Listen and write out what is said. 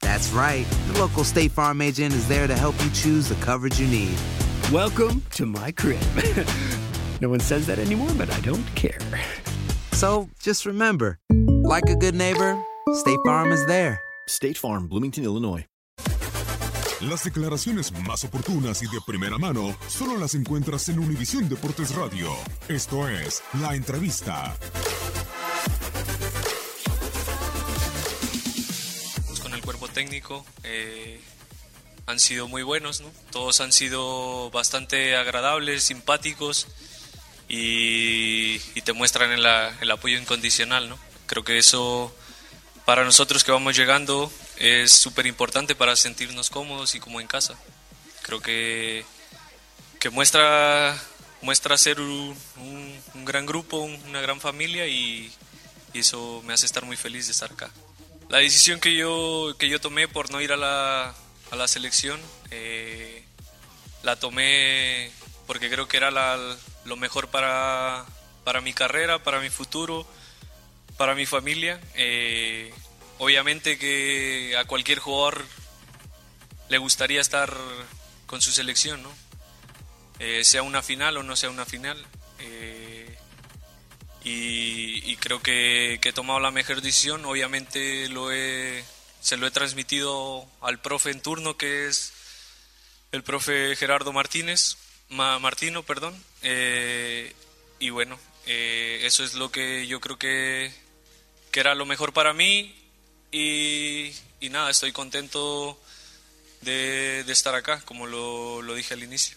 That's right. The local State Farm agent is there to help you choose the coverage you need. Welcome to my crib. no one says that anymore, but I don't care. So just remember, like a good neighbor, State Farm is there. State Farm, Bloomington, Illinois. Las declaraciones más oportunas y de primera mano solo las encuentras en Univisión Deportes Radio. Esto es La Entrevista. Técnico eh, han sido muy buenos, ¿no? Todos han sido bastante agradables, simpáticos y, y te muestran el, el apoyo incondicional, ¿no? Creo que eso para nosotros que vamos llegando es súper importante para sentirnos cómodos y como en casa. Creo que, que muestra, muestra ser un, un- un gran grupo, un- una gran familia y, y eso me hace estar muy feliz de estar acá. La decisión que yo, que yo tomé por no ir a la, a la selección, eh, la tomé porque creo que era lo mejor para, para mi carrera, para mi futuro, para mi familia. Eh, obviamente que a cualquier jugador le gustaría estar con su selección, ¿no? Eh, sea una final o no sea una final. Y, creo que, he tomado la mejor decisión. Obviamente lo he, se lo he transmitido al profe en turno, que es el profe Gerardo Martínez, Ma- Martino, perdón. Eh, y bueno, eh, eso es lo que yo creo que, que era lo mejor para mí. Y, nada, estoy contento de, estar acá, como lo dije al inicio.